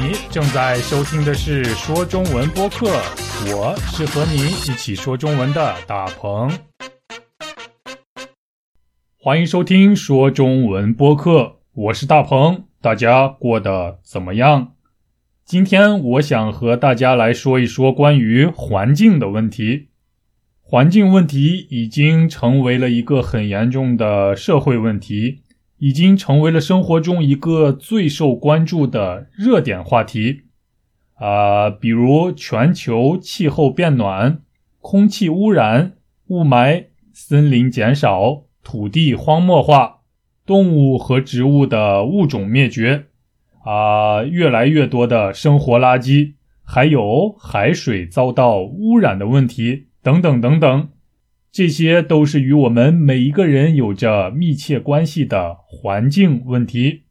你正在收听的是说中文播客，我是和你一起说中文的大鹏。欢迎收听说中文播客，我是大鹏，大家过得怎么样？今天我想和大家来说一说关于环境的问题。环境问题已经成为了一个很严重的社会问题。已经成为了生活中一个最受关注的热点话题，啊，比如全球气候变暖、空气污染、雾霾、森林减少、土地荒漠化、动物和植物的物种灭绝，啊，越来越多的生活垃圾，还有海水遭到污染的问题，等等等等。这些都是与我们每一个人有着密切关系的环境问题。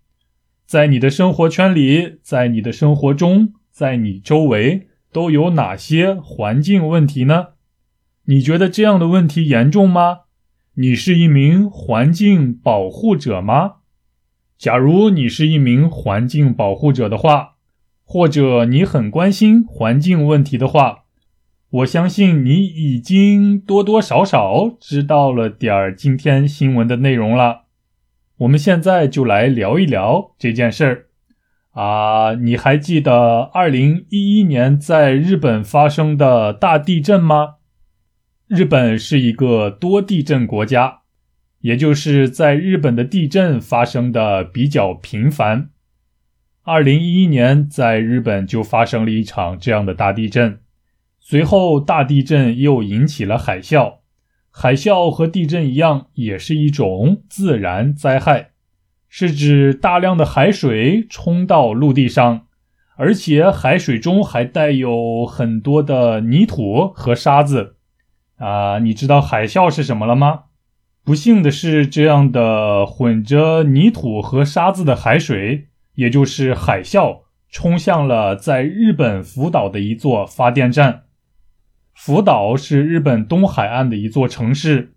在你的生活圈里，在你的生活中，在你周围都有哪些环境问题呢？你觉得这样的问题严重吗？你是一名环境保护者吗？假如你是一名环境保护者的话，或者你很关心环境问题的话。我相信你已经多多少少知道了点儿今天新闻的内容了。我们现在就来聊一聊这件事儿啊！你还记得二零一一年在日本发生的大地震吗？日本是一个多地震国家，也就是在日本的地震发生的比较频繁。二零一一年在日本就发生了一场这样的大地震。随后，大地震又引起了海啸。海啸和地震一样，也是一种自然灾害，是指大量的海水冲到陆地上，而且海水中还带有很多的泥土和沙子。啊，你知道海啸是什么了吗？不幸的是，这样的混着泥土和沙子的海水，也就是海啸，冲向了在日本福岛的一座发电站。福岛是日本东海岸的一座城市，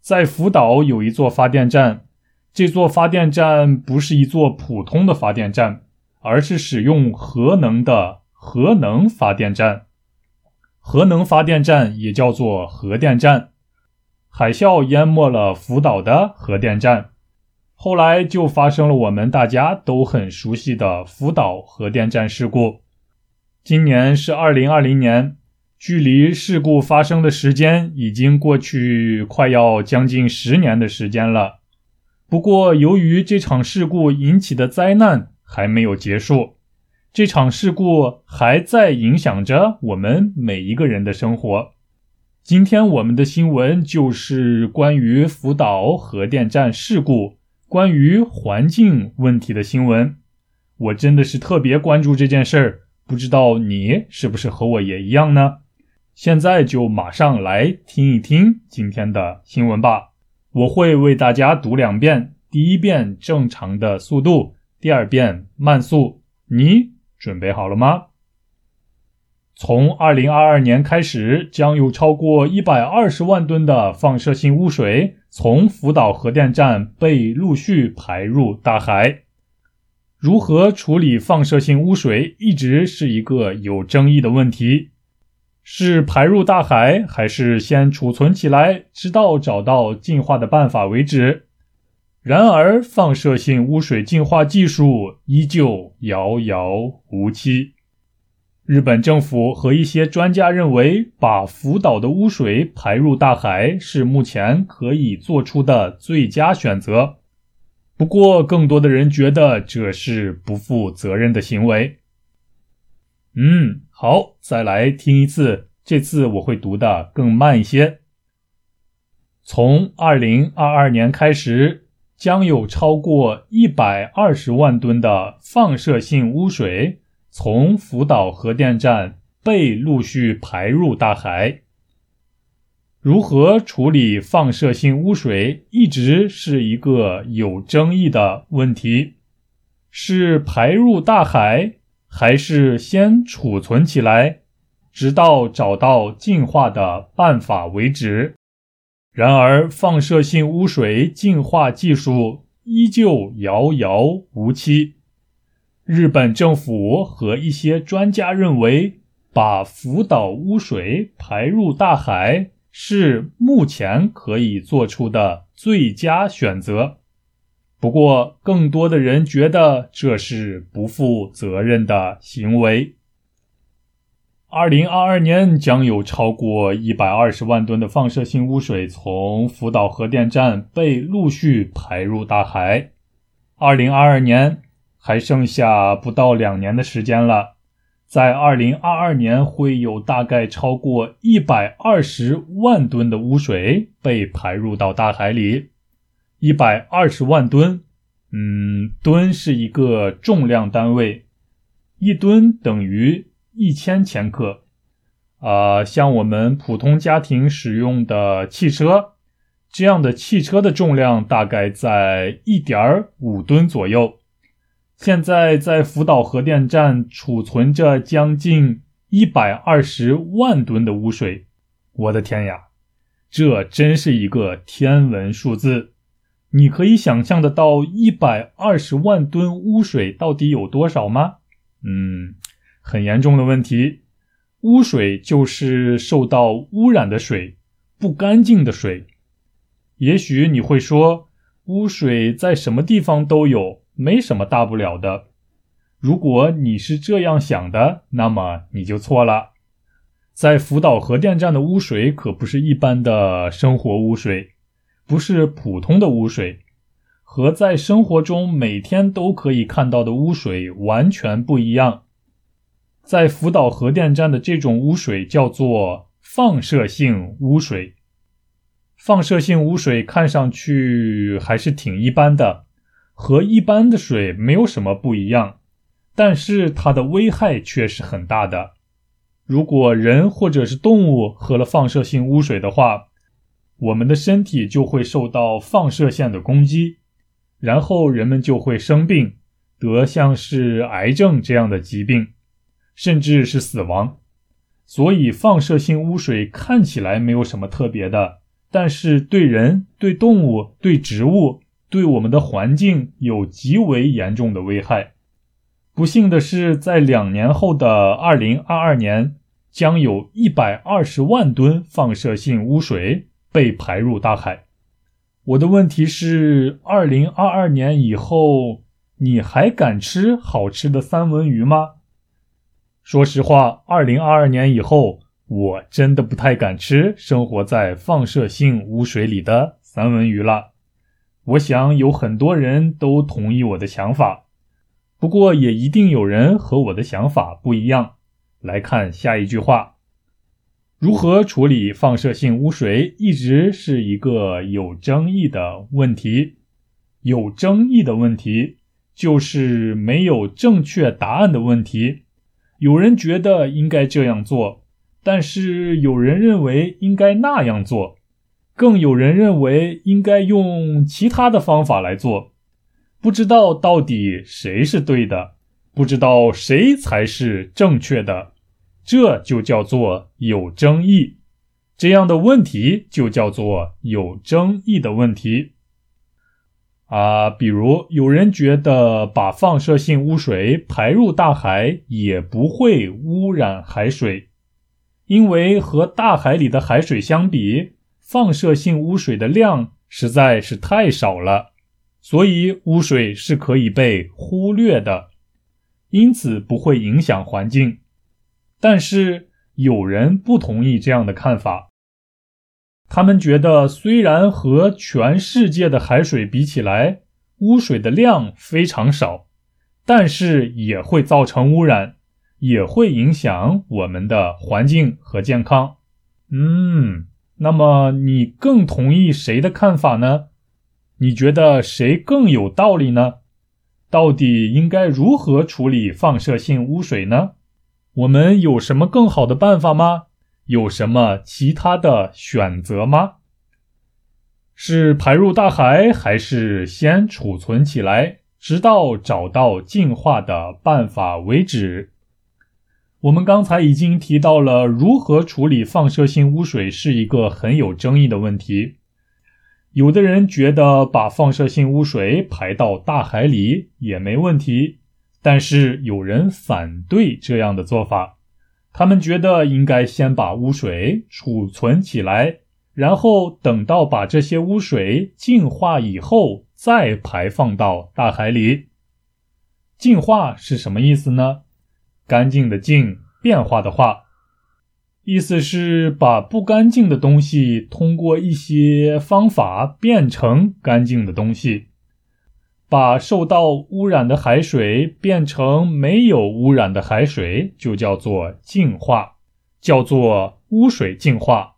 在福岛有一座发电站。这座发电站不是一座普通的发电站，而是使用核能的核能发电站。核能发电站也叫做核电站。海啸淹没了福岛的核电站，后来就发生了我们大家都很熟悉的福岛核电站事故。今年是二零二零年。距离事故发生的时间已经过去快要将近十年的时间了。不过，由于这场事故引起的灾难还没有结束，这场事故还在影响着我们每一个人的生活。今天我们的新闻就是关于福岛核电站事故、关于环境问题的新闻。我真的是特别关注这件事儿，不知道你是不是和我也一样呢？现在就马上来听一听今天的新闻吧。我会为大家读两遍，第一遍正常的速度，第二遍慢速。你准备好了吗？从二零二二年开始，将有超过一百二十万吨的放射性污水从福岛核电站被陆续排入大海。如何处理放射性污水一直是一个有争议的问题。是排入大海，还是先储存起来，直到找到净化的办法为止？然而，放射性污水净化技术依旧遥遥无期。日本政府和一些专家认为，把福岛的污水排入大海是目前可以做出的最佳选择。不过，更多的人觉得这是不负责任的行为。嗯，好，再来听一次。这次我会读的更慢一些。从二零二二年开始，将有超过一百二十万吨的放射性污水从福岛核电站被陆续排入大海。如何处理放射性污水一直是一个有争议的问题，是排入大海？还是先储存起来，直到找到净化的办法为止。然而，放射性污水净化技术依旧遥遥无期。日本政府和一些专家认为，把福岛污水排入大海是目前可以做出的最佳选择。不过，更多的人觉得这是不负责任的行为。二零二二年将有超过一百二十万吨的放射性污水从福岛核电站被陆续排入大海。二零二二年还剩下不到两年的时间了，在二零二二年会有大概超过一百二十万吨的污水被排入到大海里。一百二十万吨，嗯，吨是一个重量单位，一吨等于一千千克。啊，像我们普通家庭使用的汽车，这样的汽车的重量大概在一点五吨左右。现在在福岛核电站储存着将近一百二十万吨的污水，我的天呀，这真是一个天文数字！你可以想象得到一百二十万吨污水到底有多少吗？嗯，很严重的问题。污水就是受到污染的水，不干净的水。也许你会说，污水在什么地方都有，没什么大不了的。如果你是这样想的，那么你就错了。在福岛核电站的污水可不是一般的生活污水。不是普通的污水，和在生活中每天都可以看到的污水完全不一样。在福岛核电站的这种污水叫做放射性污水。放射性污水看上去还是挺一般的，和一般的水没有什么不一样，但是它的危害却是很大的。如果人或者是动物喝了放射性污水的话，我们的身体就会受到放射线的攻击，然后人们就会生病，得像是癌症这样的疾病，甚至是死亡。所以，放射性污水看起来没有什么特别的，但是对人、对动物、对植物、对我们的环境有极为严重的危害。不幸的是，在两年后的二零二二年，将有一百二十万吨放射性污水。被排入大海。我的问题是：二零二二年以后，你还敢吃好吃的三文鱼吗？说实话，二零二二年以后，我真的不太敢吃生活在放射性污水里的三文鱼了。我想有很多人都同意我的想法，不过也一定有人和我的想法不一样。来看下一句话。如何处理放射性污水一直是一个有争议的问题。有争议的问题就是没有正确答案的问题。有人觉得应该这样做，但是有人认为应该那样做，更有人认为应该用其他的方法来做。不知道到底谁是对的，不知道谁才是正确的。这就叫做有争议，这样的问题就叫做有争议的问题啊。比如，有人觉得把放射性污水排入大海也不会污染海水，因为和大海里的海水相比，放射性污水的量实在是太少了，所以污水是可以被忽略的，因此不会影响环境。但是有人不同意这样的看法，他们觉得虽然和全世界的海水比起来，污水的量非常少，但是也会造成污染，也会影响我们的环境和健康。嗯，那么你更同意谁的看法呢？你觉得谁更有道理呢？到底应该如何处理放射性污水呢？我们有什么更好的办法吗？有什么其他的选择吗？是排入大海，还是先储存起来，直到找到净化的办法为止？我们刚才已经提到了，如何处理放射性污水是一个很有争议的问题。有的人觉得把放射性污水排到大海里也没问题。但是有人反对这样的做法，他们觉得应该先把污水储存起来，然后等到把这些污水净化以后再排放到大海里。净化是什么意思呢？干净的净，变化的化，意思是把不干净的东西通过一些方法变成干净的东西。把受到污染的海水变成没有污染的海水，就叫做净化，叫做污水净化。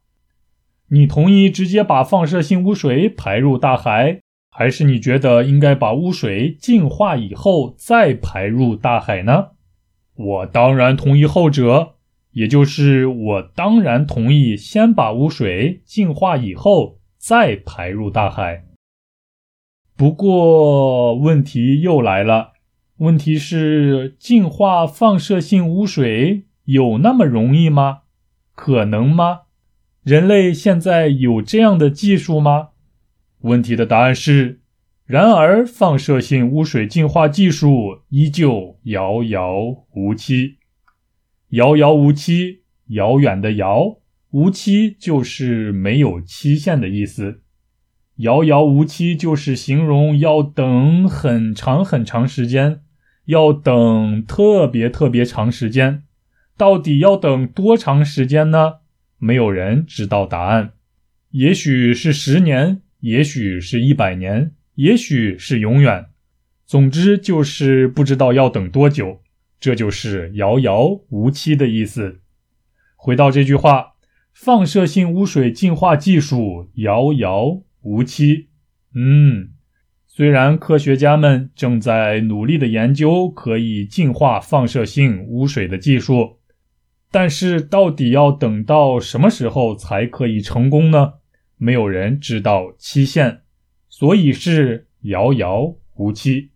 你同意直接把放射性污水排入大海，还是你觉得应该把污水净化以后再排入大海呢？我当然同意后者，也就是我当然同意先把污水净化以后再排入大海。不过问题又来了，问题是净化放射性污水有那么容易吗？可能吗？人类现在有这样的技术吗？问题的答案是：然而，放射性污水净化技术依旧遥遥无期。遥遥无期，遥远的遥，无期就是没有期限的意思。遥遥无期就是形容要等很长很长时间，要等特别特别长时间。到底要等多长时间呢？没有人知道答案。也许是十年，也许是一百年，也许是永远。总之就是不知道要等多久。这就是遥遥无期的意思。回到这句话，放射性污水净化技术遥遥。无期，嗯，虽然科学家们正在努力的研究可以净化放射性污水的技术，但是到底要等到什么时候才可以成功呢？没有人知道期限，所以是遥遥无期。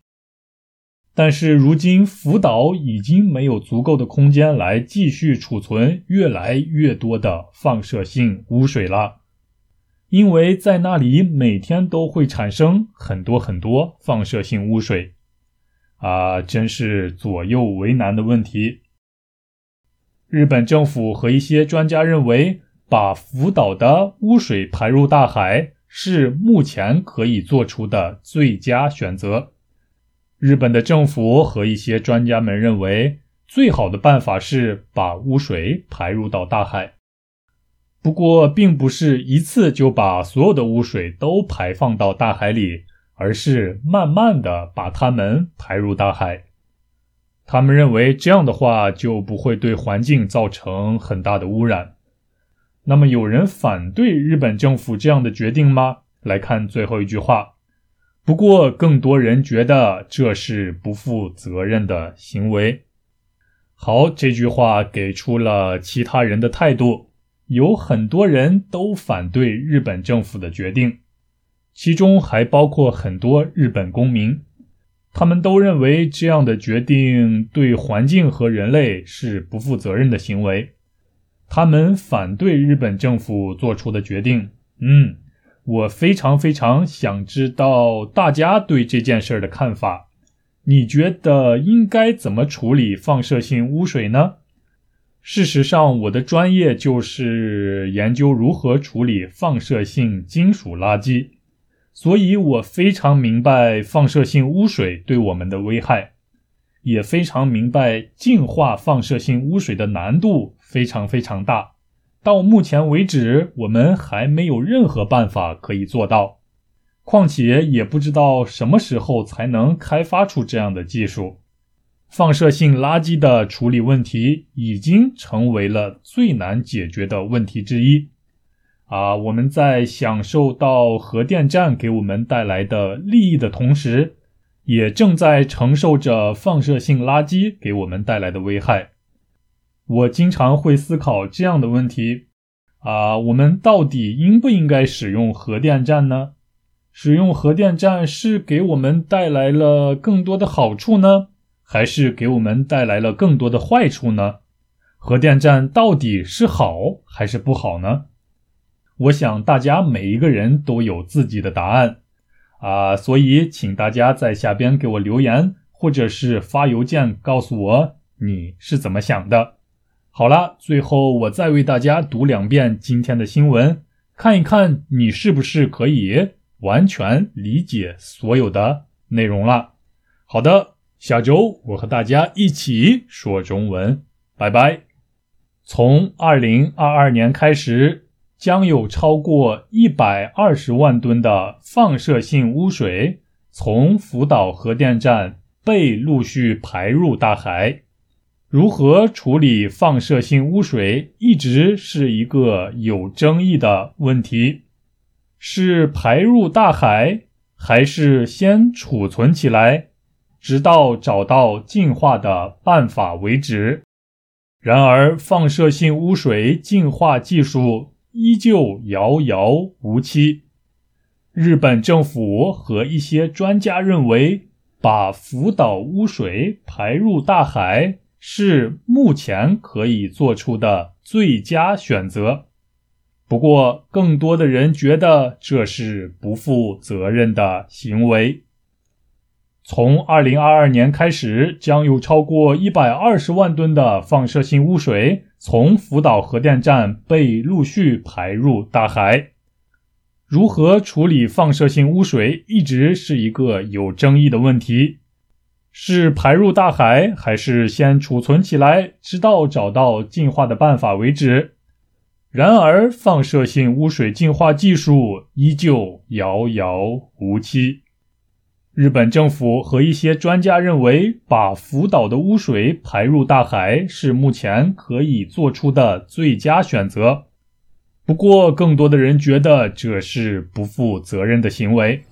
但是如今福岛已经没有足够的空间来继续储存越来越多的放射性污水了。因为在那里每天都会产生很多很多放射性污水，啊，真是左右为难的问题。日本政府和一些专家认为，把福岛的污水排入大海是目前可以做出的最佳选择。日本的政府和一些专家们认为，最好的办法是把污水排入到大海。不过，并不是一次就把所有的污水都排放到大海里，而是慢慢的把它们排入大海。他们认为这样的话就不会对环境造成很大的污染。那么，有人反对日本政府这样的决定吗？来看最后一句话。不过，更多人觉得这是不负责任的行为。好，这句话给出了其他人的态度。有很多人都反对日本政府的决定，其中还包括很多日本公民。他们都认为这样的决定对环境和人类是不负责任的行为。他们反对日本政府做出的决定。嗯，我非常非常想知道大家对这件事的看法。你觉得应该怎么处理放射性污水呢？事实上，我的专业就是研究如何处理放射性金属垃圾，所以我非常明白放射性污水对我们的危害，也非常明白净化放射性污水的难度非常非常大。到目前为止，我们还没有任何办法可以做到，况且也不知道什么时候才能开发出这样的技术。放射性垃圾的处理问题已经成为了最难解决的问题之一。啊，我们在享受到核电站给我们带来的利益的同时，也正在承受着放射性垃圾给我们带来的危害。我经常会思考这样的问题：啊，我们到底应不应该使用核电站呢？使用核电站是给我们带来了更多的好处呢？还是给我们带来了更多的坏处呢？核电站到底是好还是不好呢？我想大家每一个人都有自己的答案啊，所以请大家在下边给我留言，或者是发邮件告诉我你是怎么想的。好了，最后我再为大家读两遍今天的新闻，看一看你是不是可以完全理解所有的内容了。好的，下周我和大家一起说中文，拜拜。从二零二二年开始，将有超过一百二十万吨的放射性污水从福岛核电站被陆续排入大海。如何处理放射性污水一直是一个有争议的问题，是排入大海，还是先储存起来，直到找到净化的办法为止？然而，放射性污水净化技术依旧遥遥无期。日本政府和一些专家认为，把福岛污水排入大海。是目前可以做出的最佳选择。不过，更多的人觉得这是不负责任的行为。从二零二二年开始，将有超过一百二十万吨的放射性污水从福岛核电站被陆续排入大海。如何处理放射性污水一直是一个有争议的问题。是排入大海，还是先储存起来，直到找到净化的办法为止？然而，放射性污水净化技术依旧遥遥无期。日本政府和一些专家认为，把福岛的污水排入大海是目前可以做出的最佳选择。不过，更多的人觉得这是不负责任的行为。